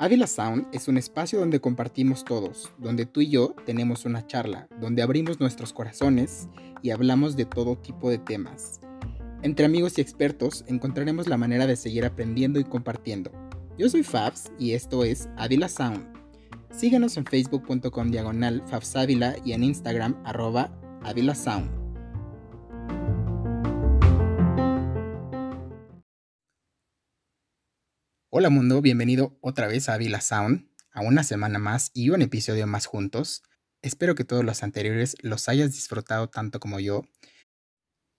Ávila Sound es un espacio donde compartimos todos, donde tú y yo tenemos una charla, donde abrimos nuestros corazones y hablamos de todo tipo de temas. Entre amigos y expertos encontraremos la manera de seguir aprendiendo y compartiendo. Yo soy Fabs y esto es Ávila Sound. Síguenos en facebook.com diagonal Fabsávila y en Instagram arroba Ávila Sound. Hola mundo, bienvenido otra vez a Avila Sound, a una semana más y un episodio más juntos. Espero que todos los anteriores los hayas disfrutado tanto como yo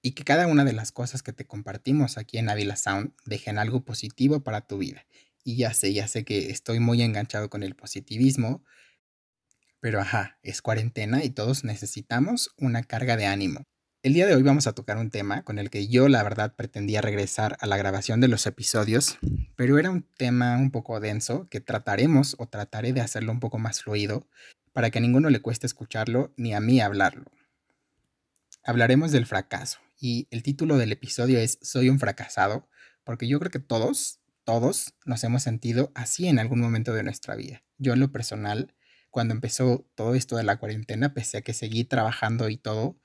y que cada una de las cosas que te compartimos aquí en Avila Sound dejen algo positivo para tu vida. Y ya sé, ya sé que estoy muy enganchado con el positivismo, pero ajá, es cuarentena y todos necesitamos una carga de ánimo. El día de hoy vamos a tocar un tema con el que yo la verdad pretendía regresar a la grabación de los episodios, pero era un tema un poco denso que trataremos o trataré de hacerlo un poco más fluido para que a ninguno le cueste escucharlo ni a mí hablarlo. Hablaremos del fracaso y el título del episodio es Soy un fracasado, porque yo creo que todos, todos nos hemos sentido así en algún momento de nuestra vida. Yo en lo personal, cuando empezó todo esto de la cuarentena, pese a que seguí trabajando y todo,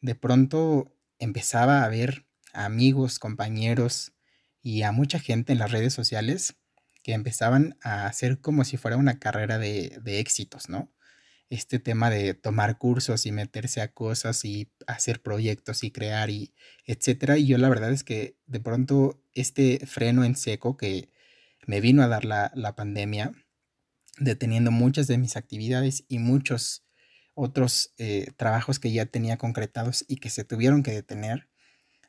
de pronto empezaba a ver amigos, compañeros y a mucha gente en las redes sociales que empezaban a hacer como si fuera una carrera de, de éxitos, ¿no? Este tema de tomar cursos y meterse a cosas y hacer proyectos y crear y etcétera. Y yo la verdad es que de pronto este freno en seco que me vino a dar la, la pandemia, deteniendo muchas de mis actividades y muchos otros eh, trabajos que ya tenía concretados y que se tuvieron que detener,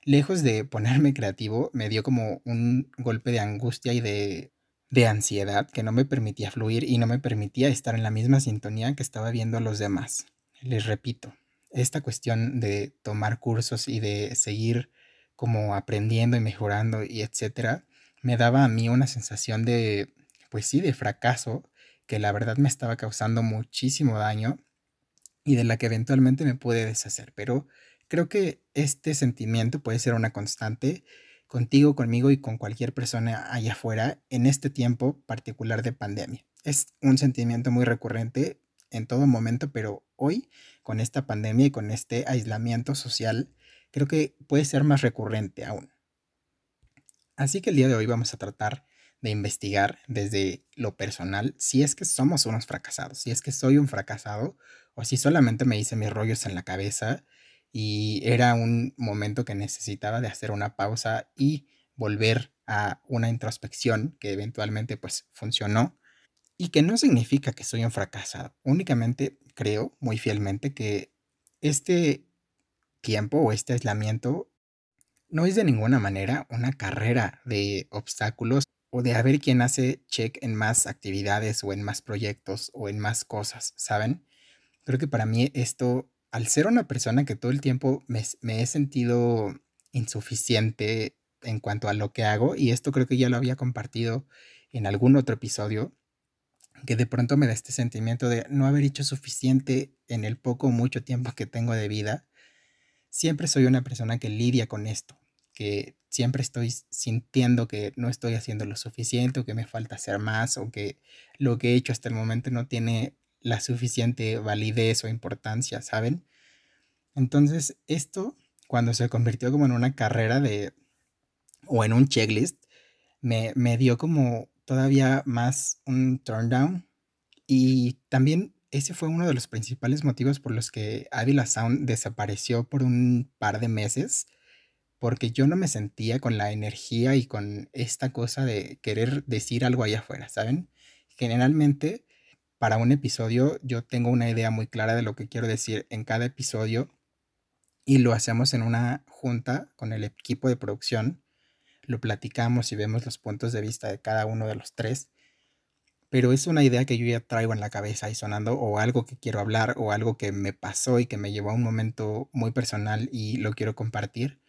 lejos de ponerme creativo, me dio como un golpe de angustia y de, de ansiedad que no me permitía fluir y no me permitía estar en la misma sintonía que estaba viendo a los demás. Les repito, esta cuestión de tomar cursos y de seguir como aprendiendo y mejorando y etcétera, me daba a mí una sensación de, pues sí, de fracaso que la verdad me estaba causando muchísimo daño y de la que eventualmente me puede deshacer. Pero creo que este sentimiento puede ser una constante contigo, conmigo y con cualquier persona allá afuera en este tiempo particular de pandemia. Es un sentimiento muy recurrente en todo momento, pero hoy con esta pandemia y con este aislamiento social, creo que puede ser más recurrente aún. Así que el día de hoy vamos a tratar de investigar desde lo personal si es que somos unos fracasados, si es que soy un fracasado o si solamente me hice mis rollos en la cabeza y era un momento que necesitaba de hacer una pausa y volver a una introspección que eventualmente pues funcionó y que no significa que soy un fracasado. Únicamente creo muy fielmente que este tiempo o este aislamiento no es de ninguna manera una carrera de obstáculos o de a ver quién hace check en más actividades o en más proyectos o en más cosas, ¿saben? Creo que para mí esto, al ser una persona que todo el tiempo me, he sentido insuficiente en cuanto a lo que hago, y esto creo que ya lo había compartido en algún otro episodio, que de pronto me da este sentimiento de no haber hecho suficiente en el poco o mucho tiempo que tengo de vida. Siempre soy una persona que lidia con esto, que siempre estoy sintiendo que no estoy haciendo lo suficiente o que me falta hacer más o que lo que he hecho hasta el momento no tiene la suficiente validez o importancia, ¿saben? Entonces, esto, cuando se convirtió como en una carrera de, o en un checklist, me, me dio como todavía más un turn down. Y también ese fue uno de los principales motivos por los que Avila Sound desapareció por un par de meses, porque yo no me sentía con la energía y con esta cosa de querer decir algo allá afuera, ¿saben? Generalmente para un episodio yo tengo una idea muy clara de lo que quiero decir en cada episodio y lo hacemos en una junta con el equipo de producción. Lo platicamos y vemos los puntos de vista de cada uno de los tres. Pero es una idea que yo ya traigo en la cabeza y sonando o algo que quiero hablar o algo que me pasó y que me llevó a un momento muy personal y lo quiero compartir.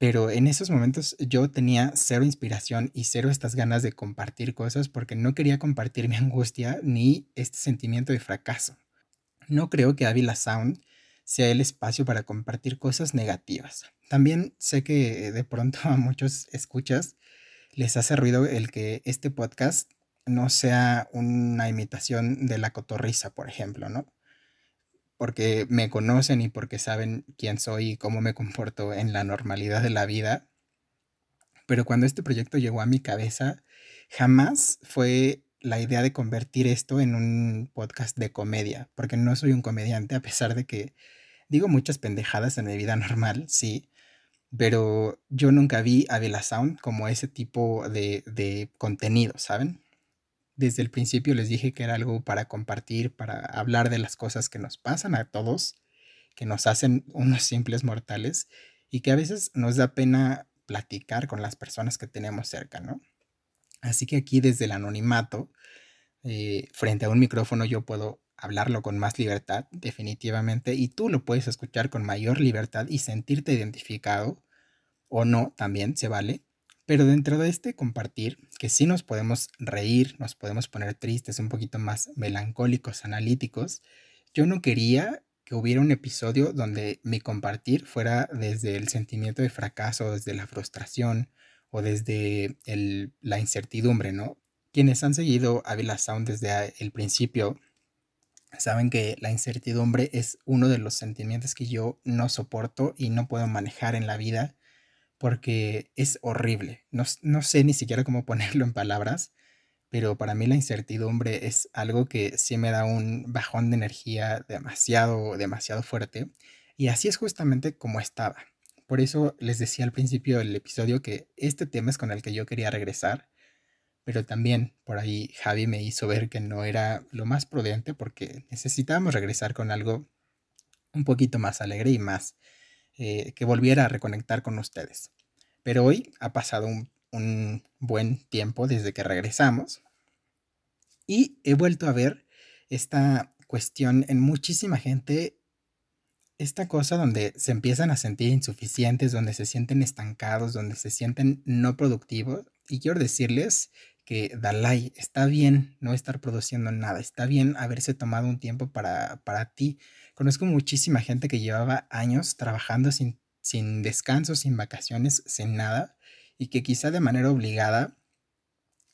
Pero en esos momentos yo tenía cero inspiración y cero estas ganas de compartir cosas porque no quería compartir mi angustia ni este sentimiento de fracaso. No creo que Avila Sound sea el espacio para compartir cosas negativas. También sé que de pronto a muchos escuchas les hace ruido el que este podcast no sea una imitación de la cotorriza, por ejemplo, ¿no? Porque me conocen y porque saben quién soy y cómo me comporto en la normalidad de la vida. Pero cuando este proyecto llegó a mi cabeza, jamás fue la idea de convertir esto en un podcast de comedia, porque no soy un comediante, a pesar de que digo muchas pendejadas en mi vida normal, sí, pero yo nunca vi a Vela Sound como ese tipo de, de contenido, ¿saben? Desde el principio les dije que era algo para compartir, para hablar de las cosas que nos pasan a todos, que nos hacen unos simples mortales y que a veces nos da pena platicar con las personas que tenemos cerca, ¿no? Así que aquí desde el anonimato, eh, frente a un micrófono, yo puedo hablarlo con más libertad, definitivamente, y tú lo puedes escuchar con mayor libertad y sentirte identificado, o no, también se vale. Pero dentro de este compartir, que sí nos podemos reír, nos podemos poner tristes, un poquito más melancólicos, analíticos, yo no quería que hubiera un episodio donde mi compartir fuera desde el sentimiento de fracaso, desde la frustración, o desde la incertidumbre, ¿no? Quienes han seguido Avila Sound desde el principio saben que la incertidumbre es uno de los sentimientos que yo no soporto y no puedo manejar en la vida porque es horrible. No, no sé ni siquiera cómo ponerlo en palabras, pero para mí la incertidumbre es algo que sí me da un bajón de energía demasiado, demasiado fuerte. Y así es justamente como estaba. Por eso les decía al principio del episodio que este tema es con el que yo quería regresar, pero también por ahí Javi me hizo ver que no era lo más prudente porque necesitábamos regresar con algo un poquito más alegre y más eh, que volviera a reconectar con ustedes. Pero hoy ha pasado un, un buen tiempo desde que regresamos y he vuelto a ver esta cuestión en muchísima gente esta cosa donde se empiezan a sentir insuficientes, donde se sienten estancados, donde se sienten no productivos. Y quiero decirles que Dalai está bien no estar produciendo nada, está bien haberse tomado un tiempo para, para ti. Conozco muchísima gente que llevaba años trabajando sin, sin descanso, sin vacaciones, sin nada, y que quizá de manera obligada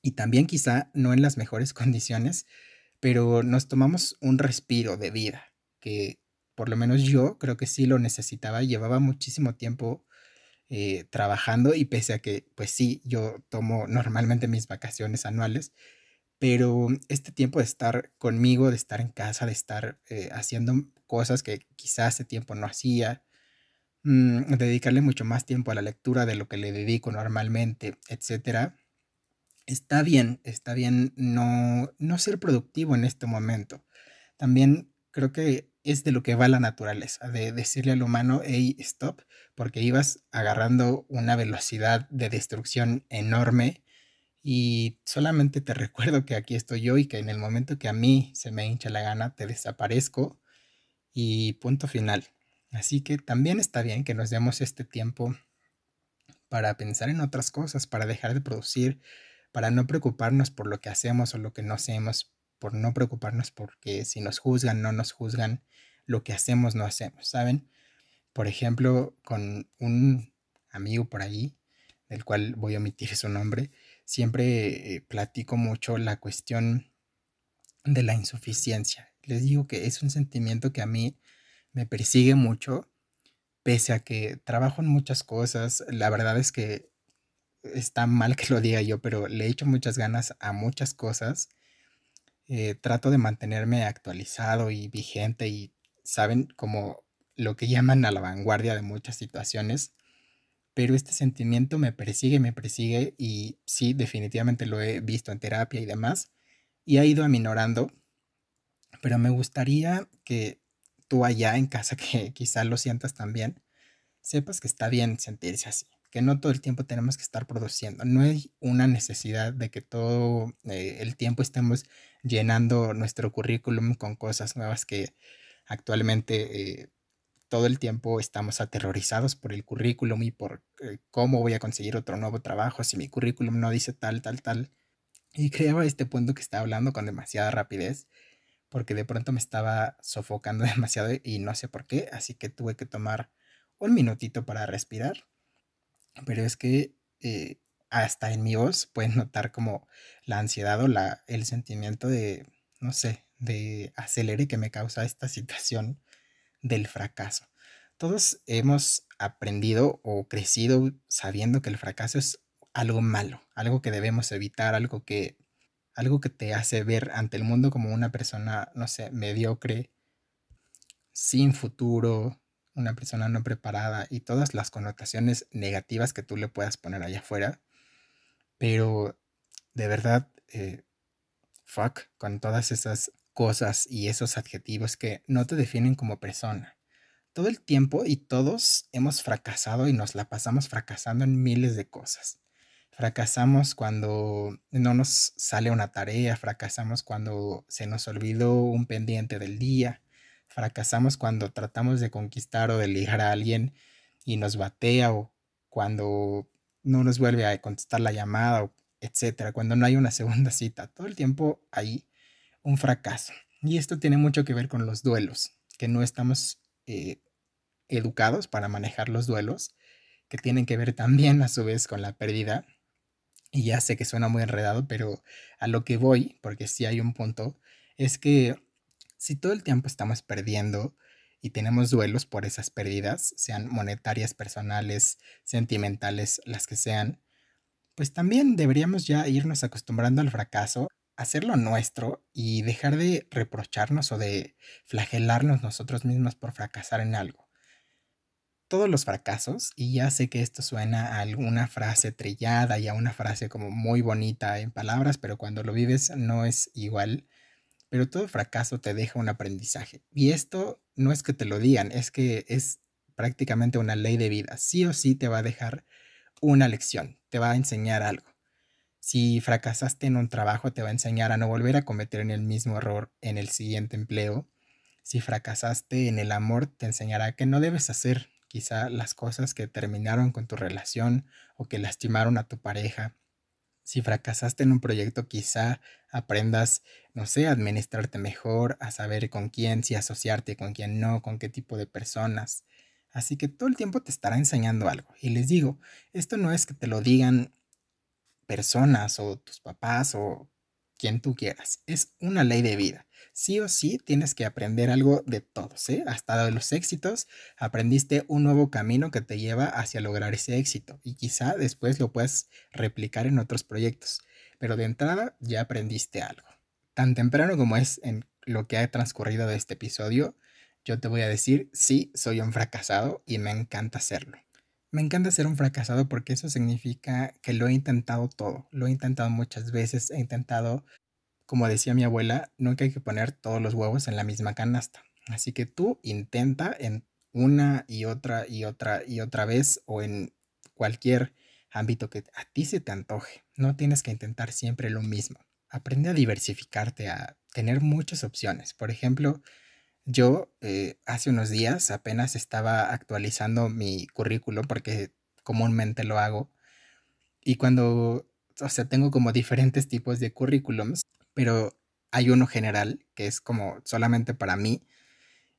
y también quizá no en las mejores condiciones, pero nos tomamos un respiro de vida que por lo menos yo creo que sí lo necesitaba, llevaba muchísimo tiempo eh, trabajando y pese a que, pues sí, yo tomo normalmente mis vacaciones anuales, pero este tiempo de estar conmigo, de estar en casa, de estar eh, haciendo cosas que quizás hace tiempo no hacía, mm, dedicarle mucho más tiempo a la lectura de lo que le dedico normalmente, etcétera, está bien, está bien no, no ser productivo en este momento. También creo que es de lo que va la naturaleza, de decirle al humano, hey, stop, porque ibas agarrando una velocidad de destrucción enorme y solamente te recuerdo que aquí estoy yo y que en el momento que a mí se me hincha la gana, te desaparezco y punto final. Así que también está bien que nos demos este tiempo para pensar en otras cosas, para dejar de producir, para no preocuparnos por lo que hacemos o lo que no hacemos, por no preocuparnos porque si nos juzgan, no nos juzgan, lo que hacemos, no hacemos, ¿saben? Por ejemplo, con un amigo por ahí, del cual voy a omitir su nombre, siempre eh, platico mucho la cuestión de la insuficiencia. Les digo que es un sentimiento que a mí me persigue mucho, pese a que trabajo en muchas cosas. La verdad es que está mal que lo diga yo, pero le echo muchas ganas a muchas cosas eh, trato de mantenerme actualizado y vigente y, saben, como lo que llaman a la vanguardia de muchas situaciones. Pero este sentimiento me persigue, me persigue y sí, definitivamente lo he visto en terapia y demás y ha ido aminorando. Pero me gustaría que tú allá en casa, que quizá lo sientas también, sepas que está bien sentirse así que no todo el tiempo tenemos que estar produciendo. No hay una necesidad de que todo eh, el tiempo estemos llenando nuestro currículum con cosas nuevas que actualmente eh, todo el tiempo estamos aterrorizados por el currículum y por eh, cómo voy a conseguir otro nuevo trabajo si mi currículum no dice tal, tal, tal. Y creo este punto que estaba hablando con demasiada rapidez porque de pronto me estaba sofocando demasiado y no sé por qué, así que tuve que tomar un minutito para respirar. Pero es que eh, hasta en mi voz pueden notar como la ansiedad o la, el sentimiento de, no sé, de acelere que me causa esta situación del fracaso. Todos hemos aprendido o crecido sabiendo que el fracaso es algo malo, algo que debemos evitar, algo que algo que te hace ver ante el mundo como una persona, no sé, mediocre, sin futuro, una persona no preparada y todas las connotaciones negativas que tú le puedas poner allá afuera. Pero de verdad, eh, fuck con todas esas cosas y esos adjetivos que no te definen como persona. Todo el tiempo y todos hemos fracasado y nos la pasamos fracasando en miles de cosas. Fracasamos cuando no nos sale una tarea, fracasamos cuando se nos olvidó un pendiente del día, fracasamos cuando tratamos de conquistar o de ligar a alguien y nos batea o cuando no nos vuelve a contestar la llamada, etcétera, cuando no hay una segunda cita. Todo el tiempo hay un fracaso. Y esto tiene mucho que ver con los duelos, que no estamos eh, educados para manejar los duelos, que tienen que ver también a su vez con la pérdida. Y ya sé que suena muy enredado, pero a lo que voy, porque sí hay un punto, es que si todo el tiempo estamos perdiendo y tenemos duelos por esas pérdidas, sean monetarias, personales, sentimentales, las que sean, pues también deberíamos ya irnos acostumbrando al fracaso hacerlo nuestro y dejar de reprocharnos o de flagelarnos nosotros mismos por fracasar en algo. Todos los fracasos, y ya sé que esto suena a alguna frase trillada y a una frase como muy bonita en palabras, pero cuando lo vives no es igual, pero todo fracaso te deja un aprendizaje. Y esto no es que te lo digan, es que es prácticamente una ley de vida. Sí o sí te va a dejar una lección, te va a enseñar algo. Si fracasaste en un trabajo, te va a enseñar a no volver a cometer el mismo error en el siguiente empleo. Si fracasaste en el amor, te enseñará que no debes hacer quizá las cosas que terminaron con tu relación o que lastimaron a tu pareja. Si fracasaste en un proyecto, quizá aprendas, no sé, a administrarte mejor, a saber con quién, si asociarte, con quién no, con qué tipo de personas. Así que todo el tiempo te estará enseñando algo. Y les digo, esto no es que te lo digan personas o tus papás o quien tú quieras. Es una ley de vida. Sí o sí tienes que aprender algo de todos, ¿eh? Hasta de los éxitos aprendiste un nuevo camino que te lleva hacia lograr ese éxito y quizá después lo puedas replicar en otros proyectos. Pero de entrada ya aprendiste algo. Tan temprano como es en lo que ha transcurrido de este episodio, yo te voy a decir, sí, soy un fracasado y me encanta hacerlo. Me encanta ser un fracasado porque eso significa que lo he intentado todo. Lo he intentado muchas veces. He intentado, como decía mi abuela, nunca hay que poner todos los huevos en la misma canasta. Así que tú intenta en una y otra y otra y otra vez o en cualquier ámbito que a ti se te antoje. No tienes que intentar siempre lo mismo. Aprende a diversificarte, a tener muchas opciones. Por ejemplo, yo eh, hace unos días apenas estaba actualizando mi currículo porque comúnmente lo hago. Y cuando, o sea, tengo como diferentes tipos de currículums, pero hay uno general que es como solamente para mí.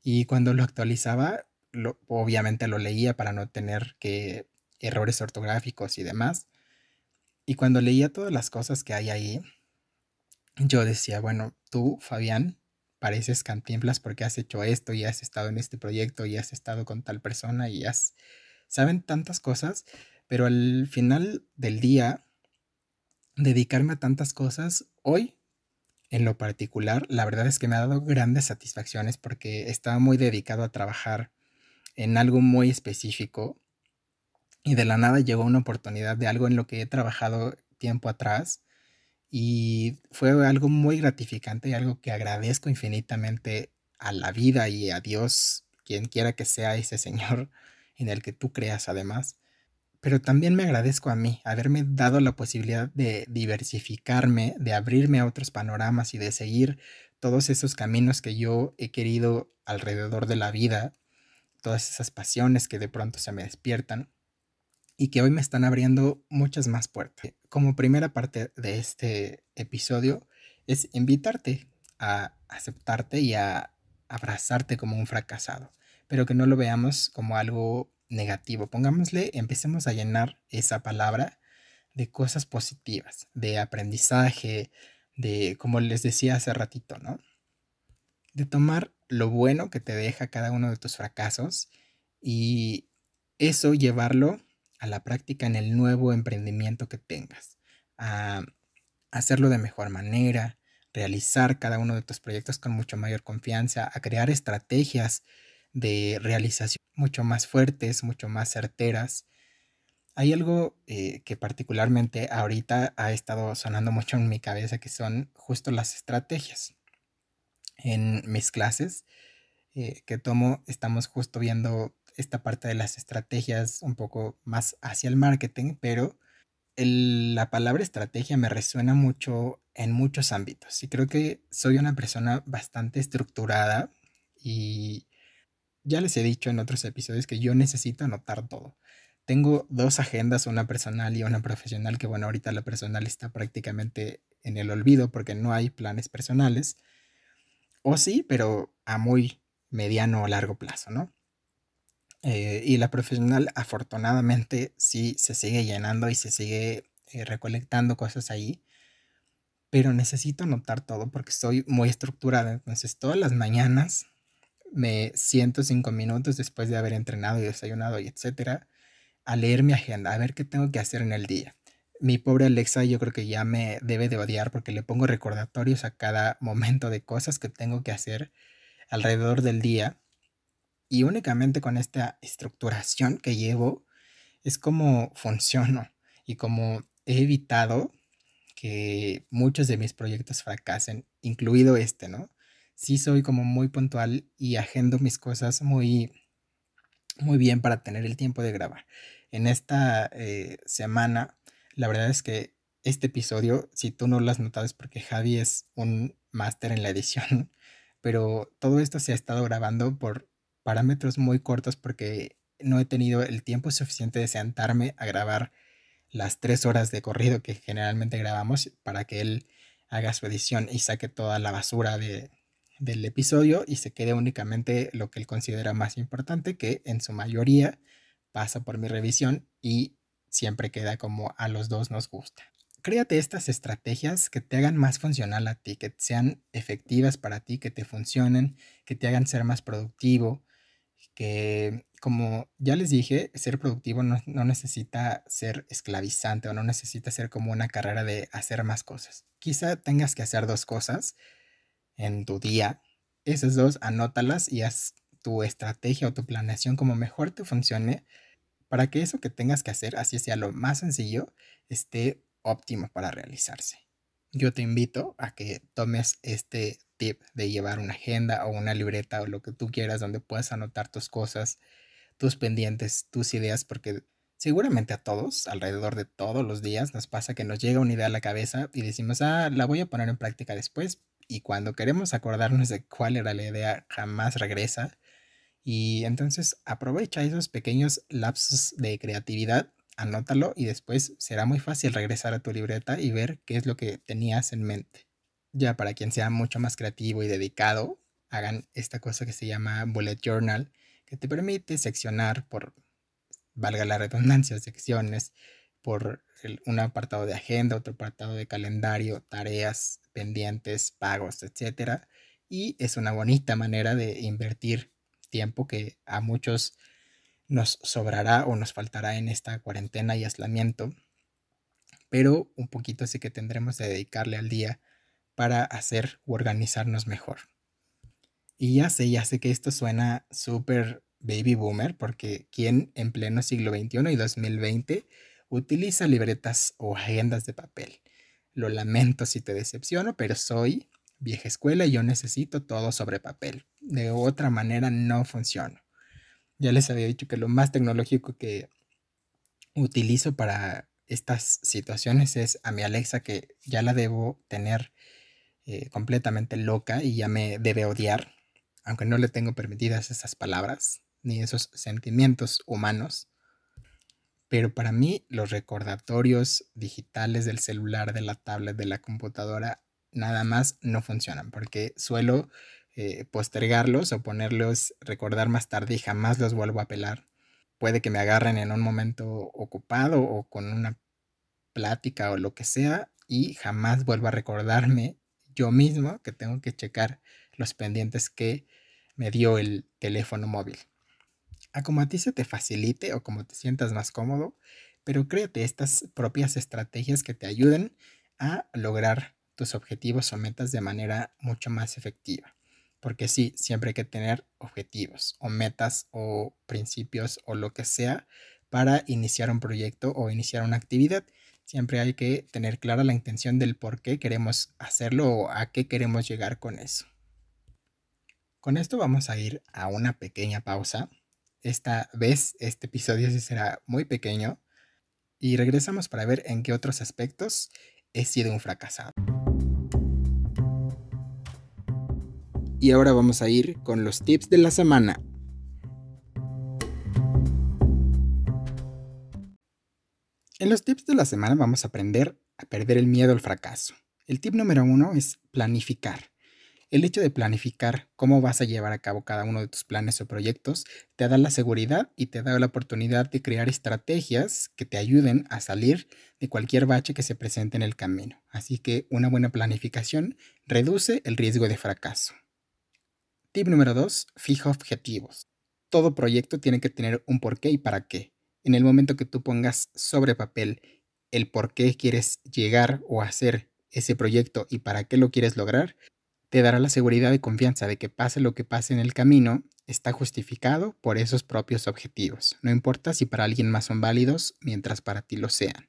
Y cuando lo actualizaba, lo, obviamente lo leía para no tener que errores ortográficos y demás. Y cuando leía todas las cosas que hay ahí, yo decía, bueno, tú, Fabián, pareces cantimplas porque has hecho esto y has estado en este proyecto y has estado con tal persona y has... Saben tantas cosas, pero al final del día, dedicarme a tantas cosas, hoy, en lo particular, la verdad es que me ha dado grandes satisfacciones porque estaba muy dedicado a trabajar en algo muy específico y de la nada llegó una oportunidad de algo en lo que he trabajado tiempo atrás y fue algo muy gratificante y algo que agradezco infinitamente a la vida y a Dios, quien quiera que sea ese Señor en el que tú creas además. Pero también me agradezco a mí haberme dado la posibilidad de diversificarme, de abrirme a otros panoramas y de seguir todos esos caminos que yo he querido alrededor de la vida, todas esas pasiones que de pronto se me despiertan y que hoy me están abriendo muchas más puertas. Como primera parte de este episodio es invitarte a aceptarte y a abrazarte como un fracasado, pero que no lo veamos como algo negativo. Pongámosle, empecemos a llenar esa palabra de cosas positivas, de aprendizaje, de, como les decía hace ratito, ¿no? De tomar lo bueno que te deja cada uno de tus fracasos y eso llevarlo a la práctica en el nuevo emprendimiento que tengas, a hacerlo de mejor manera, realizar cada uno de tus proyectos con mucho mayor confianza, a crear estrategias de realización mucho más fuertes, mucho más certeras hay algo eh, que particularmente ahorita ha estado sonando mucho en mi cabeza, que son justo las estrategias. En mis clases eh, que tomo, estamos justo viendo esta parte de las estrategias un poco más hacia el marketing, pero la palabra estrategia me resuena mucho en muchos ámbitos. Y creo que soy una persona bastante estructurada y ya les he dicho en otros episodios que yo necesito anotar todo. Tengo dos agendas, una personal y una profesional, que bueno, ahorita la personal está prácticamente en el olvido porque no hay planes personales. O sí, pero a muy mediano o largo plazo, ¿no? Eh, y la profesional afortunadamente sí se sigue llenando y se sigue eh, recolectando cosas ahí. Pero necesito anotar todo porque soy muy estructurada. Entonces todas las mañanas me siento cinco minutos después de haber entrenado y desayunado y etcétera a leer mi agenda, a ver qué tengo que hacer en el día. Mi pobre Alexa yo creo que ya me debe de odiar porque le pongo recordatorios a cada momento de cosas que tengo que hacer alrededor del día. Y únicamente con esta estructuración que llevo es como funciono y como he evitado que muchos de mis proyectos fracasen, incluido este, ¿no? Sí soy como muy puntual y agendo mis cosas muy muy bien para tener el tiempo de grabar en esta eh, semana, la verdad es que este episodio, si tú no lo has notado, es porque Javi es un máster en la edición, pero todo esto se ha estado grabando por parámetros muy cortos porque no he tenido el tiempo suficiente de sentarme a grabar las tres horas de corrido que generalmente grabamos para que él haga su edición y saque toda la basura de, del episodio y se quede únicamente lo que él considera más importante, que en su mayoría pasa por mi revisión y siempre queda como a los dos nos gusta. Créate estas estrategias que te hagan más funcional a ti, que sean efectivas para ti, que te funcionen, que te hagan ser más productivo, que como ya les dije, ser productivo no, no, necesita ser esclavizante o no necesita ser como una carrera de hacer más cosas. Quizá tengas que hacer dos cosas en tu día. Esas dos, anótalas y haz tu estrategia o tu planeación como mejor te funcione para que eso que tengas que hacer, así sea lo más sencillo, esté óptimo para realizarse. Yo te invito a que tomes este tip de llevar una agenda o una libreta o lo que tú quieras donde puedas anotar tus cosas, tus pendientes, tus ideas, porque seguramente a todos, alrededor de todos los días, nos pasa que nos llega una idea a la cabeza y decimos, ah, la voy a poner en práctica después. Y cuando queremos acordarnos de cuál era la idea, jamás regresa y entonces aprovecha esos pequeños lapsos de creatividad, anótalo y después será muy fácil regresar a tu libreta y ver qué es lo que tenías en mente. Ya para quien sea mucho más creativo y dedicado, hagan esta cosa que se llama bullet journal, que te permite seccionar por, valga la redundancia, secciones por un apartado de agenda, otro apartado de calendario, tareas, pendientes, pagos, etc. Y es una bonita manera de invertir tiempo que a muchos nos sobrará o nos faltará en esta cuarentena y aislamiento, pero un poquito sí que tendremos de dedicarle al día para hacer u organizarnos mejor. Y ya sé, ya sé que esto suena súper baby boomer, porque ¿quién en pleno siglo XXI y 2020 utiliza libretas o agendas de papel? Lo lamento si te decepciono, pero soy vieja escuela y yo necesito todo sobre papel. De otra manera no funciona. Ya les había dicho que lo más tecnológico que utilizo para estas situaciones es a mi Alexa que ya la debo tener eh, completamente loca y ya me debe odiar, aunque no le tengo permitidas esas palabras ni esos sentimientos humanos. Pero para mí los recordatorios digitales del celular, de la tablet, de la computadora nada más no funcionan porque suelo eh, postergarlos o ponerlos recordar más tarde y jamás los vuelvo a pelar. puede que me agarren en un momento ocupado o con una plática o lo que sea y jamás vuelvo a recordarme yo mismo que tengo que checar los pendientes que me dio el teléfono móvil. A como a ti se te facilite o como te sientas más cómodo, pero créate estas propias estrategias que te ayuden a lograr tus objetivos o metas de manera mucho más efectiva. Porque sí, siempre hay que tener objetivos o metas o principios o lo que sea para iniciar un proyecto o iniciar una actividad. Siempre hay que tener clara la intención del por qué queremos hacerlo o a qué queremos llegar con eso. Con esto vamos a ir a una pequeña pausa. Esta vez este episodio sí será muy pequeño y regresamos para ver en qué otros aspectos he sido un fracasado. Y ahora vamos a ir con los tips de la semana. En los tips de la semana vamos a aprender a perder el miedo al fracaso. El tip número uno es planificar. El hecho de planificar cómo vas a llevar a cabo cada uno de tus planes o proyectos te da la seguridad y te da la oportunidad de crear estrategias que te ayuden a salir de cualquier bache que se presente en el camino. Así que una buena planificación reduce el riesgo de fracaso. Tip número 2. Fija objetivos. Todo proyecto tiene que tener un porqué y para qué. En el momento que tú pongas sobre papel el por qué quieres llegar o hacer ese proyecto y para qué lo quieres lograr, te dará la seguridad y confianza de que pase lo que pase en el camino, está justificado por esos propios objetivos. No importa si para alguien más son válidos mientras para ti lo sean.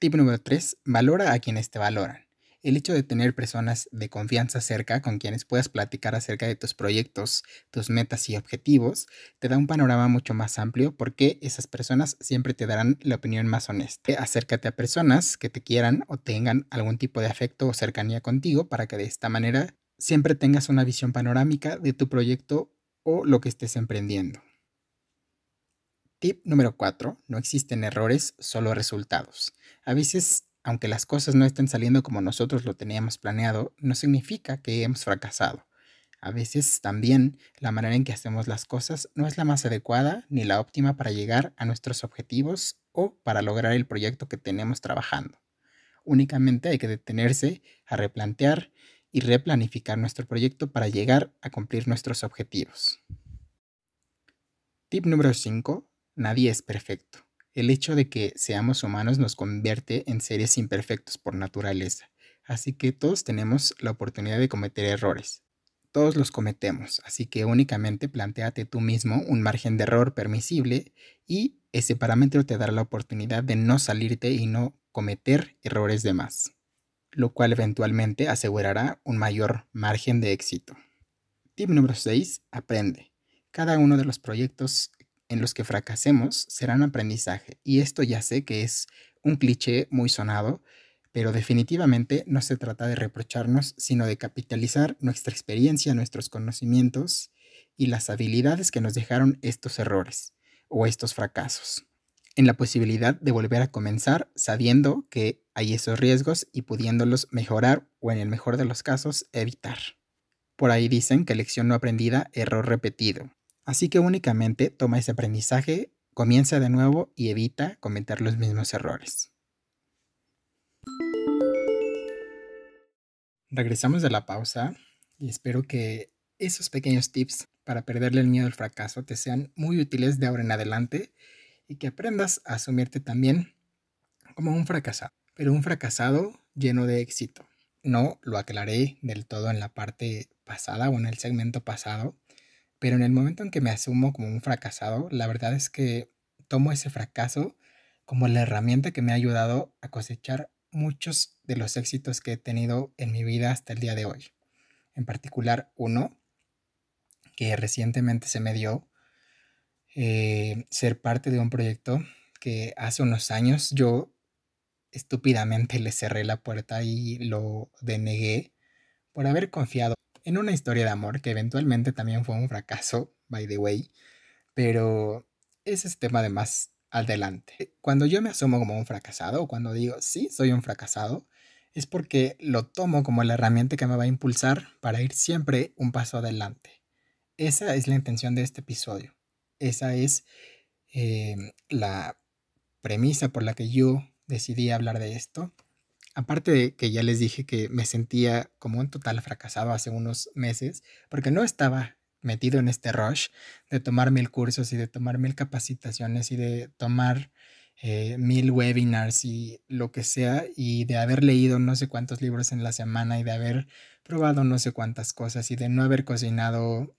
Tip número 3. Valora a quienes te valoran el hecho de tener personas de confianza cerca con quienes puedas platicar acerca de tus proyectos, tus metas y objetivos, te da un panorama mucho más amplio porque esas personas siempre te darán la opinión más honesta. Acércate a personas que te quieran o tengan algún tipo de afecto o cercanía contigo para que de esta manera siempre tengas una visión panorámica de tu proyecto o lo que estés emprendiendo. Tip número 4. No existen errores, solo resultados. A veces aunque las cosas no estén saliendo como nosotros lo teníamos planeado, no significa que hemos fracasado. A veces también la manera en que hacemos las cosas no es la más adecuada ni la óptima para llegar a nuestros objetivos o para lograr el proyecto que tenemos trabajando. Únicamente hay que detenerse a replantear y replanificar nuestro proyecto para llegar a cumplir nuestros objetivos. Tip número 5. Nadie es perfecto. El hecho de que seamos humanos nos convierte en seres imperfectos por naturaleza, así que todos tenemos la oportunidad de cometer errores. Todos los cometemos, así que únicamente planteate tú mismo un margen de error permisible y ese parámetro te dará la oportunidad de no salirte y no cometer errores de más, lo cual eventualmente asegurará un mayor margen de éxito. Tip número 6. Aprende. Cada uno de los proyectos en los que fracasemos serán aprendizaje. Y esto ya sé que es un cliché muy sonado, pero definitivamente no se trata de reprocharnos, sino de capitalizar nuestra experiencia, nuestros conocimientos y las habilidades que nos dejaron estos errores o estos fracasos, en la posibilidad de volver a comenzar sabiendo que hay esos riesgos y pudiéndolos mejorar o en el mejor de los casos evitar. Por ahí dicen que lección no aprendida, error repetido. Así que únicamente toma ese aprendizaje, comienza de nuevo y evita cometer los mismos errores. Regresamos de la pausa y espero que esos pequeños tips para perderle el miedo al fracaso te sean muy útiles de ahora en adelante y que aprendas a asumirte también como un fracasado, pero un fracasado lleno de éxito. No lo aclaré del todo en la parte pasada o en el segmento pasado, pero en el momento en que me asumo como un fracasado, la verdad es que tomo ese fracaso como la herramienta que me ha ayudado a cosechar muchos de los éxitos que he tenido en mi vida hasta el día de hoy. En particular uno que recientemente se me dio, eh, ser parte de un proyecto que hace unos años yo estúpidamente le cerré la puerta y lo denegué por haber confiado en una historia de amor que eventualmente también fue un fracaso, by the way, pero ese es tema de más adelante. Cuando yo me asumo como un fracasado o cuando digo, sí, soy un fracasado, es porque lo tomo como la herramienta que me va a impulsar para ir siempre un paso adelante. Esa es la intención de este episodio. esa es em, la premisa por la que yo decidí hablar de esto. Aparte de que ya les dije que me sentía como un total fracasado hace unos meses, porque no estaba metido en este rush de tomar mil cursos y de tomar mil capacitaciones y de tomar eh, mil webinars y lo que sea, y de haber leído no sé cuántos libros en la semana y de haber probado no sé cuántas cosas y de no haber cocinado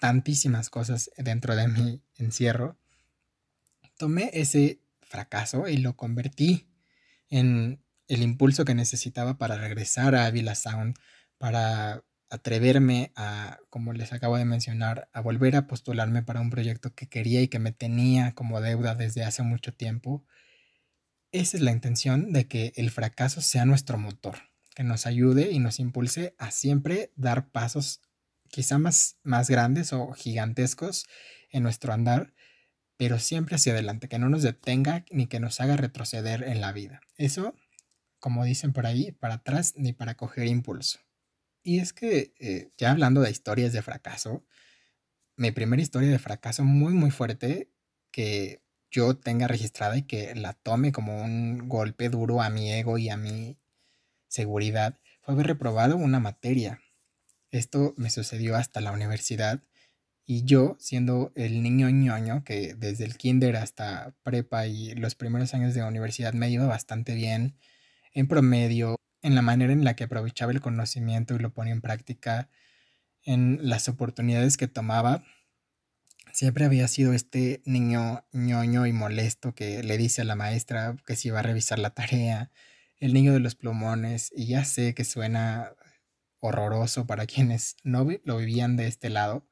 tantísimas cosas dentro de mi encierro, tomé ese fracaso y lo convertí en el impulso que necesitaba para regresar a Avila Sound, para atreverme a, como les acabo de mencionar, a volver a postularme para un proyecto que quería y que me tenía como deuda desde hace mucho tiempo. Esa es la intención de que el fracaso sea nuestro motor, que nos ayude y nos impulse a siempre dar pasos quizá más, más grandes o gigantescos en nuestro andar, pero siempre hacia adelante, que no nos detenga ni que nos haga retroceder en la vida. Eso, como dicen por ahí, para atrás ni para coger impulso. Y es que, eh, ya hablando de historias de fracaso, mi primera historia de fracaso muy, muy fuerte que yo tenga registrada y que la tome como un golpe duro a mi ego y a mi seguridad fue haber reprobado una materia. Esto me sucedió hasta la universidad y yo, siendo el niño ñoño que desde el kinder hasta prepa y los primeros años de universidad me iba bastante bien en promedio, en la manera en la que aprovechaba el conocimiento y lo ponía en práctica, en las oportunidades que tomaba, siempre había sido este niño ñoño y molesto que le dice a la maestra que si va a revisar la tarea, el niño de los plumones, y ya sé que suena horroroso para quienes no lo vivían de este lado,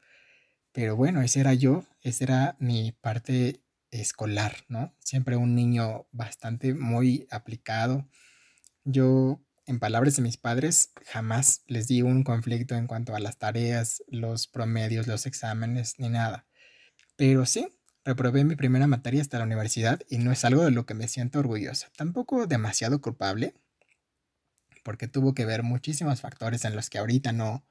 pero bueno, ese era yo, esa era mi parte escolar, ¿no? Siempre un niño bastante muy aplicado. Yo en palabras de mis padres, jamás les di un conflicto en cuanto a las tareas, los promedios, los exámenes, ni nada. Pero sí, reprobé mi primera materia hasta la universidad y no es algo de lo que me siento orgullosa. Tampoco demasiado culpable, porque tuvo que ver muchísimos factores en los que ahorita no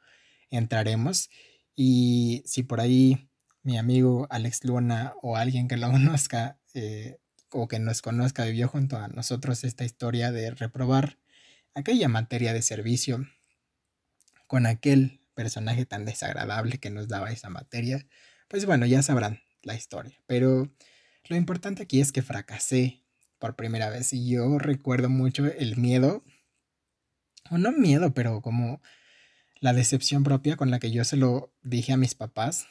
entraremos. Y si por ahí mi amigo Alex Luna o alguien que lo conozca eh, o que nos conozca vivió junto a nosotros esta historia de reprobar aquella materia de servicio con aquel personaje tan desagradable que nos daba esa materia, pues bueno, ya sabrán la historia. Pero lo importante aquí es que fracasé por primera vez y yo recuerdo mucho el miedo, o no miedo, pero como la decepción propia con la que yo se lo dije a mis papás.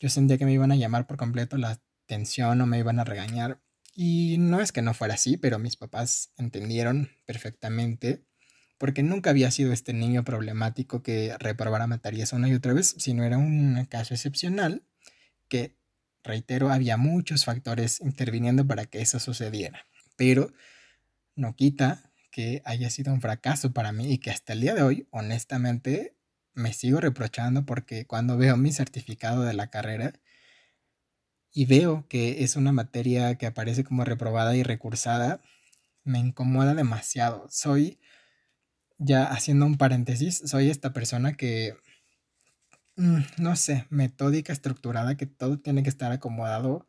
Yo sentía que me iban a llamar por completo la atención o me iban a regañar y no es que no fuera así, pero mis papás entendieron perfectamente, porque nunca había sido este niño problemático que reprobara materias una y otra vez, sino era un caso excepcional que, reitero, había muchos factores interviniendo para que eso sucediera. Pero no quita que haya sido un fracaso para mí y que hasta el día de hoy, honestamente, me sigo reprochando porque cuando veo mi certificado de la carrera, y veo que es una materia que aparece como reprobada y recursada, me incomoda demasiado. Soy, ya haciendo un paréntesis, soy esta persona que, mm, no sé, metódica, estructurada, que todo tiene que estar acomodado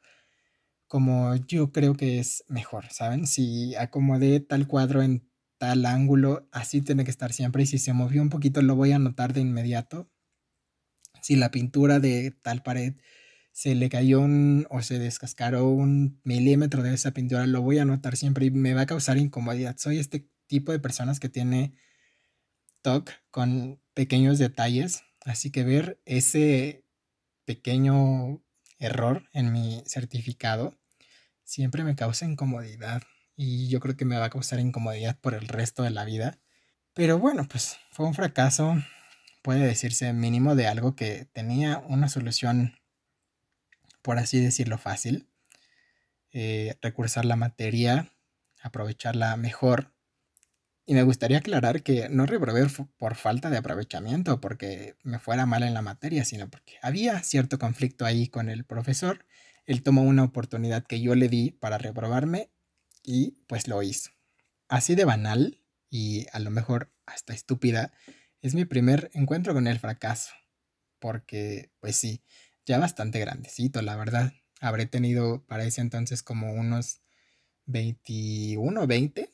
como yo creo que es mejor, ¿saben? Si acomodé tal cuadro en tal ángulo, así tiene que estar siempre y si se movió un poquito lo voy a notar de inmediato. Si la pintura de tal pared se le cayó un, o se descascaró un milímetro de esa pintura, lo voy a notar siempre y me va a causar incomodidad. Soy este tipo de personas que tiene TOC con pequeños detalles, así que ver ese pequeño error en mi certificado siempre me causa incomodidad y yo creo que me va a causar incomodidad por el resto de la vida. Pero bueno, pues fue un fracaso, puede decirse mínimo de algo que tenía una solución por así decirlo, fácil. Eh, recursar la materia, aprovecharla mejor. Y me gustaría aclarar que no reprobé por falta de aprovechamiento, porque me fuera mal en la materia, sino porque había cierto conflicto ahí con el profesor. Él tomó una oportunidad que yo le di para reprobarme y pues lo hizo. Así de banal y a lo mejor hasta estúpida, es mi primer encuentro con el fracaso. Porque, pues sí, ya bastante grandecito, la verdad. Habré tenido para ese entonces como unos 21, 20.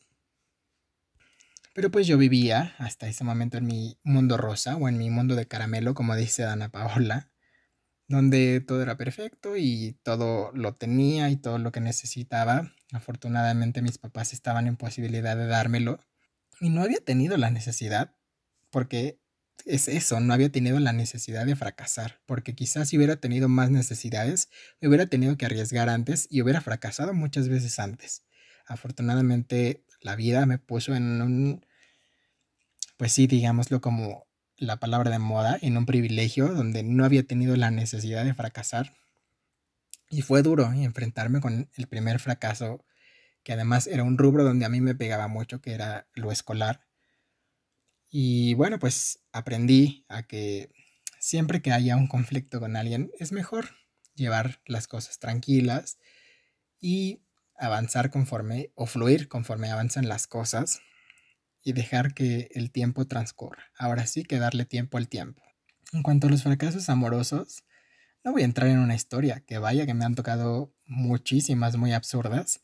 Pero pues yo vivía hasta ese momento en mi mundo rosa o en mi mundo de caramelo, como dice Dana Paola, donde todo era perfecto y todo lo tenía y todo lo que necesitaba. Afortunadamente mis papás estaban en posibilidad de dármelo y no había tenido la necesidad, porque es eso, no había tenido la necesidad de fracasar, porque quizás si hubiera tenido más necesidades, me hubiera tenido que arriesgar antes y hubiera fracasado muchas veces antes. Afortunadamente la vida me puso en un, pues sí, digámoslo como la palabra de moda, en un privilegio donde no había tenido la necesidad de fracasar. Y fue duro enfrentarme con el primer fracaso, que además era un rubro donde a mí me pegaba mucho, que era lo escolar. Y bueno, pues aprendí a que siempre que haya un conflicto con alguien es mejor llevar las cosas tranquilas y avanzar conforme o fluir conforme avanzan las cosas y dejar que el tiempo transcurra. Ahora sí que darle tiempo al tiempo. En cuanto a los fracasos amorosos, no voy a entrar en una historia, que vaya que me han tocado muchísimas muy absurdas,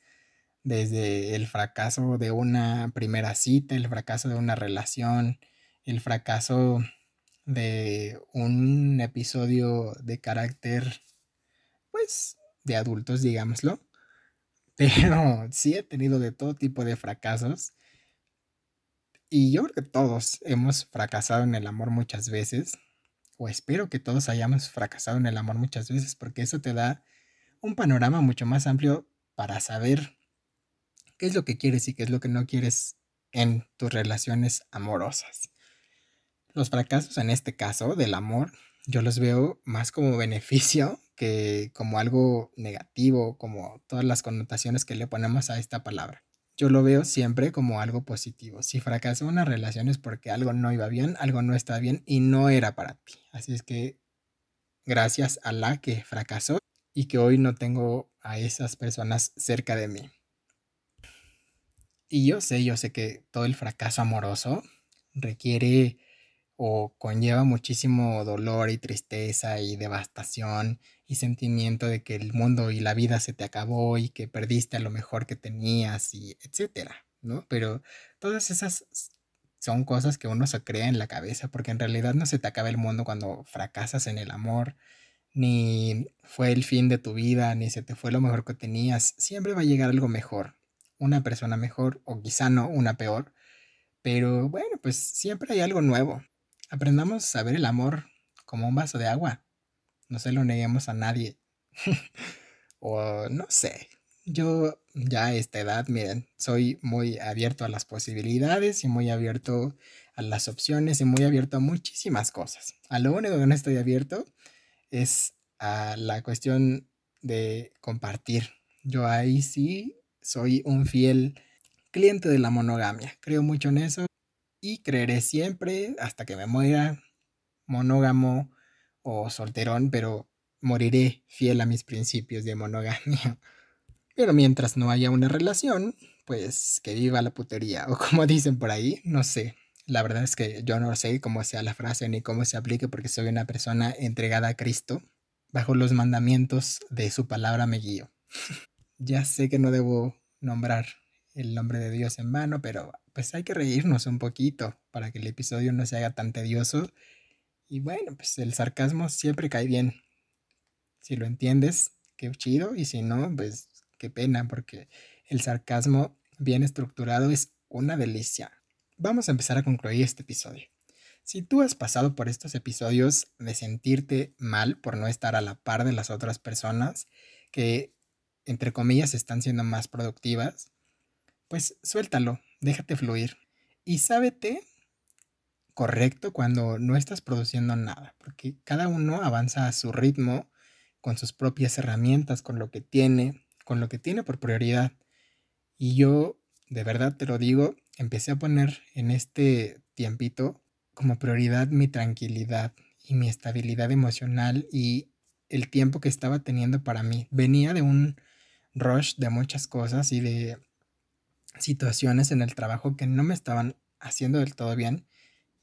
desde el fracaso de una primera cita, el fracaso de una relación, el fracaso de un episodio de carácter, pues, de adultos, digámoslo. Pero sí he tenido de todo tipo de fracasos. Y yo creo que todos hemos fracasado en el amor muchas veces. O espero que todos hayamos fracasado en el amor muchas veces porque eso te da un panorama mucho más amplio para saber qué es lo que quieres y qué es lo que no quieres en tus relaciones amorosas. Los fracasos en este caso del amor, yo los veo más como beneficio que como algo negativo, como todas las connotaciones que le ponemos a esta palabra. Yo lo veo siempre como algo positivo. Si fracasó una relación es porque algo no iba bien, algo no estaba bien y no era para ti. Así es que gracias a la que fracasó y que hoy no tengo a esas personas cerca de mí. Y yo sé, yo sé que todo el fracaso amoroso requiere o conlleva muchísimo dolor y tristeza y devastación y sentimiento de que el mundo y la vida se te acabó y que perdiste a lo mejor que tenías y etcétera, ¿no? Pero todas esas son cosas que uno se crea en la cabeza porque en realidad no se te acaba el mundo cuando fracasas en el amor, ni fue el fin de tu vida, ni se te fue lo mejor que tenías, siempre va a llegar algo mejor, una persona mejor o quizá no, una peor, pero bueno, pues siempre hay algo nuevo Aprendamos a ver el amor como un vaso de agua. No se lo neguemos a nadie. o no sé. Yo ya a esta edad, miren, soy muy abierto a las posibilidades y muy abierto a las opciones y muy abierto a muchísimas cosas. A lo único que no estoy abierto es a la cuestión de compartir. Yo ahí sí soy un fiel cliente de la monogamia. Creo mucho en eso y creeré siempre hasta que me muera monógamo o solterón, pero moriré fiel a mis principios de monogamia. Pero mientras no haya una relación, pues que viva la putería, o como dicen por ahí, no sé. La verdad es que yo no sé cómo sea la frase ni cómo se aplique porque soy una persona entregada a Cristo. Bajo los mandamientos de su palabra me guío. ya sé que no debo nombrar el nombre de Dios en vano, pero pues hay que reírnos un poquito para que el episodio no se haga tan tedioso. Y bueno, pues el sarcasmo siempre cae bien. Si lo entiendes, qué chido, y si no, pues qué pena, porque el sarcasmo bien estructurado es una delicia. Vamos a empezar a concluir este episodio. Si tú has pasado por estos episodios de sentirte mal por no estar a la par de las otras personas que, entre comillas, están siendo más productivas, pues suéltalo, déjate fluir y sábete correcto cuando no estás produciendo nada, porque cada uno avanza a su ritmo, con sus propias herramientas, con lo que tiene, con lo que tiene por prioridad. Y yo, de verdad te lo digo, empecé a poner en este tiempito como prioridad mi tranquilidad y mi estabilidad emocional y el tiempo que estaba teniendo para mí. Venía de un rush de muchas cosas y de situaciones en el trabajo que no me estaban haciendo del todo bien.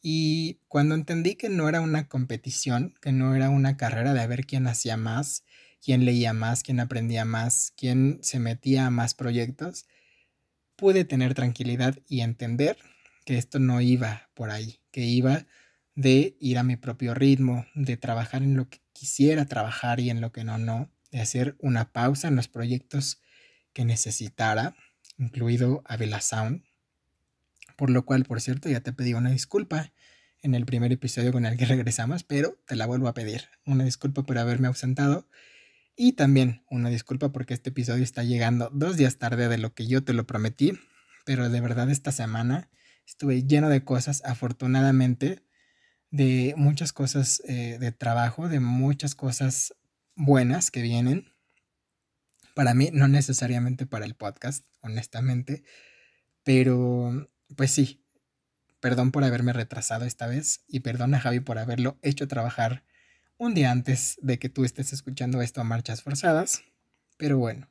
Y cuando entendí que no era una competición, que no era una carrera de ver quién hacía más, quién leía más, quién aprendía más, quién se metía a más proyectos, pude tener tranquilidad y entender que esto no iba por ahí, que iba de ir a mi propio ritmo, de trabajar en lo que quisiera trabajar y en lo que no, no, de hacer una pausa en los proyectos que necesitara, incluido Avila Sound, por lo cual, por cierto, ya te pedí una disculpa en el primer episodio con el que regresamos, pero te la vuelvo a pedir. Una disculpa por haberme ausentado y también una disculpa porque este episodio está llegando dos días tarde de lo que yo te lo prometí, pero de verdad esta semana estuve lleno de cosas, afortunadamente, de muchas cosas eh, de trabajo, de muchas cosas buenas que vienen. Para mí, no necesariamente para el podcast, honestamente, pero pues sí, perdón por haberme retrasado esta vez y perdón a Javi por haberlo hecho trabajar un día antes de que tú estés escuchando esto a marchas forzadas. Pero bueno,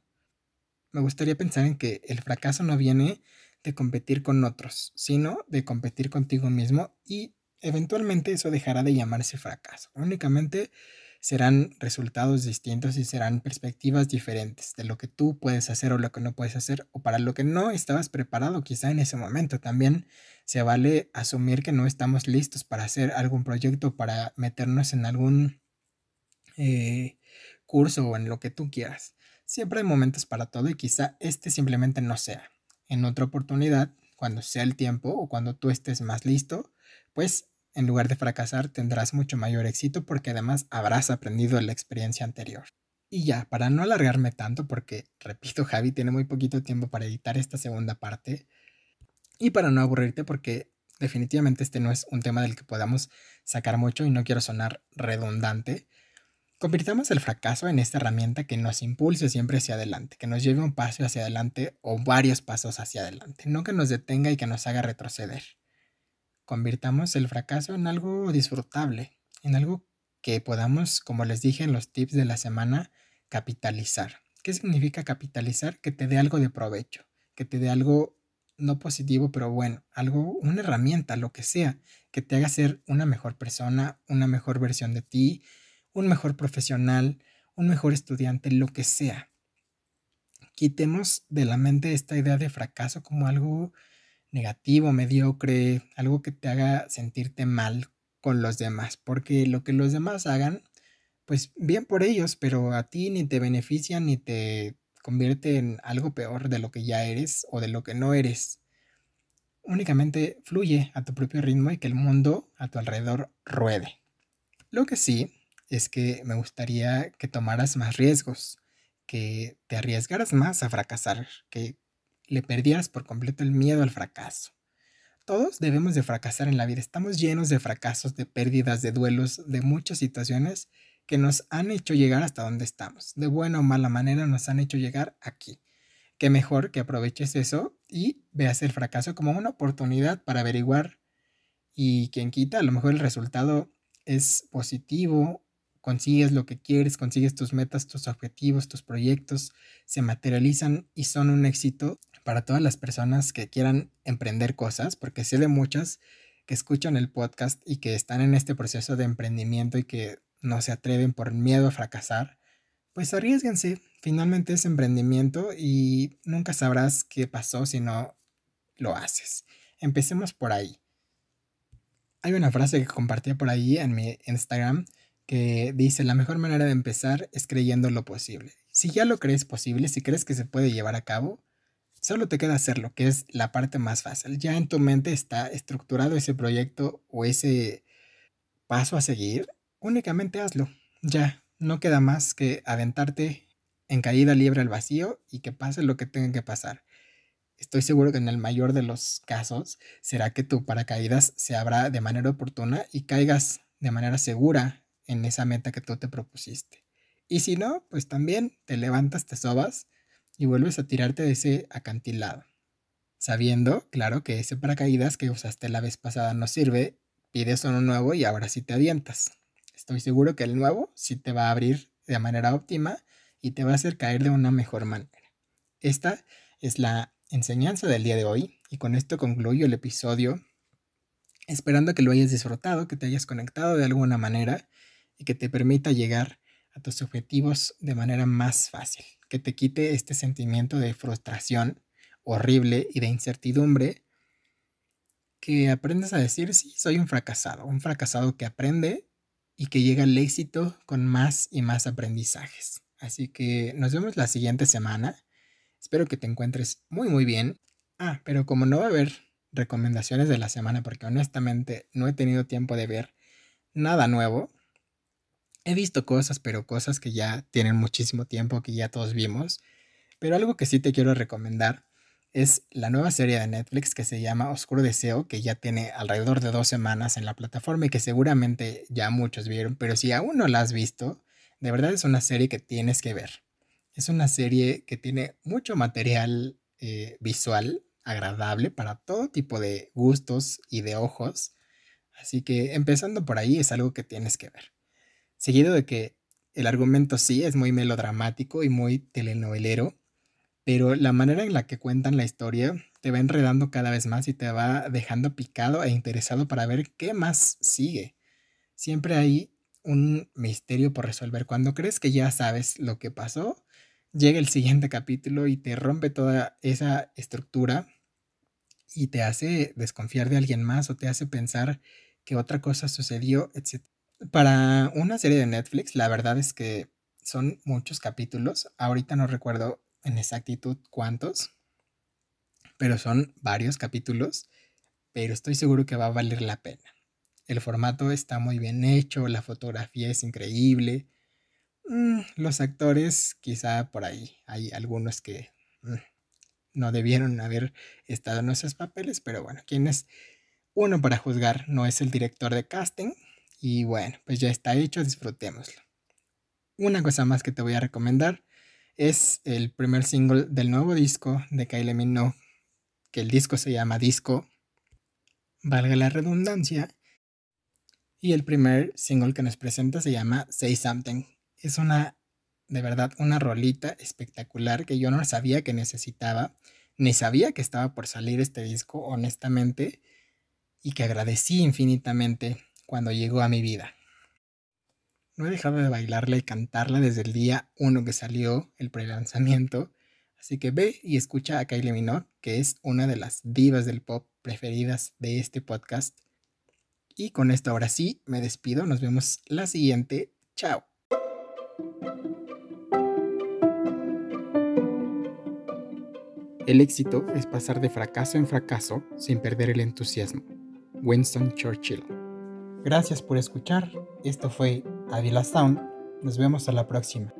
me gustaría pensar en que el fracaso no viene de competir con otros, sino de competir contigo mismo y eventualmente eso dejará de llamarse fracaso. Únicamente serán resultados distintos y serán perspectivas diferentes de lo que tú puedes hacer o lo que no puedes hacer o para lo que no estabas preparado quizá en ese momento. También se vale asumir que no estamos listos para hacer algún proyecto, para meternos en algún eh, curso o en lo que tú quieras. Siempre hay momentos para todo y quizá este simplemente no sea. En otra oportunidad, cuando sea el tiempo o cuando tú estés más listo, pues en lugar de fracasar tendrás mucho mayor éxito porque además habrás aprendido la experiencia anterior. Y ya, para no alargarme tanto, porque, repito, Javi tiene muy poquito tiempo para editar esta segunda parte, y para no aburrirte, porque definitivamente este no es un tema del que podamos sacar mucho y no quiero sonar redundante, convirtamos el fracaso en esta herramienta que nos impulse siempre hacia adelante, que nos lleve un paso hacia adelante o varios pasos hacia adelante, no que nos detenga y que nos haga retroceder convirtamos el fracaso en algo disfrutable, en algo que podamos, como les dije en los tips de la semana, capitalizar. ¿Qué significa capitalizar? Que te dé algo de provecho, que te dé algo no positivo, pero bueno, algo, una herramienta, lo que sea, que te haga ser una mejor persona, una mejor versión de ti, un mejor profesional, un mejor estudiante, lo que sea. Quitemos de la mente esta idea de fracaso como algo negativo, mediocre, algo que te haga sentirte mal con los demás, porque lo que los demás hagan, pues bien por ellos, pero a ti ni te beneficia ni te convierte en algo peor de lo que ya eres o de lo que no eres. Únicamente fluye a tu propio ritmo y que el mundo a tu alrededor ruede. Lo que sí es que me gustaría que tomaras más riesgos, que te arriesgaras más a fracasar, que le perdieras por completo el miedo al fracaso. Todos debemos de fracasar en la vida. Estamos llenos de fracasos, de pérdidas, de duelos, de muchas situaciones que nos han hecho llegar hasta donde estamos. De buena o mala manera nos han hecho llegar aquí. Qué mejor que aproveches eso y veas el fracaso como una oportunidad para averiguar y quien quita, a lo mejor el resultado es positivo, consigues lo que quieres, consigues tus metas, tus objetivos, tus proyectos, se materializan y son un éxito para todas las personas que quieran emprender cosas, porque sé de muchas que escuchan el podcast y que están en este proceso de emprendimiento y que no se atreven por miedo a fracasar, pues arriesguense. Finalmente es emprendimiento y nunca sabrás qué pasó si no lo haces. Empecemos por ahí. Hay una frase que compartí por ahí en mi Instagram que dice, la mejor manera de empezar es creyendo lo posible. Si ya lo crees posible, si crees que se puede llevar a cabo, Solo te queda hacerlo, que es la parte más fácil. Ya en tu mente está estructurado ese proyecto o ese paso a seguir. Únicamente hazlo. Ya, no queda más que aventarte en caída libre al vacío y que pase lo que tenga que pasar. Estoy seguro que en el mayor de los casos será que tu paracaídas se abra de manera oportuna y caigas de manera segura en esa meta que tú te propusiste. Y si no, pues también te levantas, te sobas y vuelves a tirarte de ese acantilado. Sabiendo, claro, que ese paracaídas que usaste la vez pasada no sirve, pides uno nuevo y ahora sí te avientas. Estoy seguro que el nuevo sí te va a abrir de manera óptima y te va a hacer caer de una mejor manera. Esta es la enseñanza del día de hoy y con esto concluyo el episodio esperando que lo hayas disfrutado, que te hayas conectado de alguna manera y que te permita llegar a tus objetivos de manera más fácil, que te quite este sentimiento de frustración horrible y de incertidumbre, que aprendas a decir, sí, soy un fracasado, un fracasado que aprende y que llega al éxito con más y más aprendizajes. Así que nos vemos la siguiente semana. Espero que te encuentres muy muy bien. Ah, pero como no va a haber recomendaciones de la semana, porque honestamente no he tenido tiempo de ver nada nuevo, he visto cosas, pero cosas que ya tienen muchísimo tiempo, que ya todos vimos. Pero algo que sí te quiero recomendar es la nueva serie de Netflix que se llama Oscuro Deseo, que ya tiene alrededor de dos semanas en la plataforma y que seguramente ya muchos vieron, pero si aún no la has visto, de verdad es una serie que tienes que ver. Es una serie que tiene mucho material eh, visual agradable para todo tipo de gustos y de ojos. Así que empezando por ahí es algo que tienes que ver. Seguido de que el argumento sí es muy melodramático y muy telenovelero, pero la manera en la que cuentan la historia te va enredando cada vez más y te va dejando picado e interesado para ver qué más sigue. Siempre hay un misterio por resolver. Cuando crees que ya sabes lo que pasó, llega el siguiente capítulo y te rompe toda esa estructura y te hace desconfiar de alguien más o te hace pensar que otra cosa sucedió, etc. Para una serie de Netflix, la verdad es que son muchos capítulos. Ahorita no recuerdo en exactitud cuántos, pero son varios capítulos, pero estoy seguro que va a valer la pena. El formato está muy bien hecho, la fotografía es increíble. Mm, los actores, quizá por ahí hay algunos que mm, no debieron haber estado en esos papeles, pero bueno, ¿quién es uno para juzgar? No es el director de casting. Y bueno, pues ya está hecho, disfrutémoslo. Una cosa más que te voy a recomendar es el primer single del nuevo disco de Kylie Minogue, que el disco se llama Disco, valga la redundancia, y el primer single que nos presenta se llama Say Something. Es una, de verdad, una rolita espectacular que yo no sabía que necesitaba, ni sabía que estaba por salir este disco, honestamente, y que agradecí infinitamente cuando llegó a mi vida. No he dejado de bailarla y cantarla desde el día uno que salió el pre-lanzamiento, así que ve y escucha a Kylie Minogue, que es una de las divas del pop preferidas de este podcast y con esto ahora sí, me despido. Nos vemos la siguiente. Chao. El éxito es pasar de fracaso en fracaso sin perder el entusiasmo. Winston Churchill. Gracias por escuchar. Esto fue Avila Sound. Nos vemos a la próxima.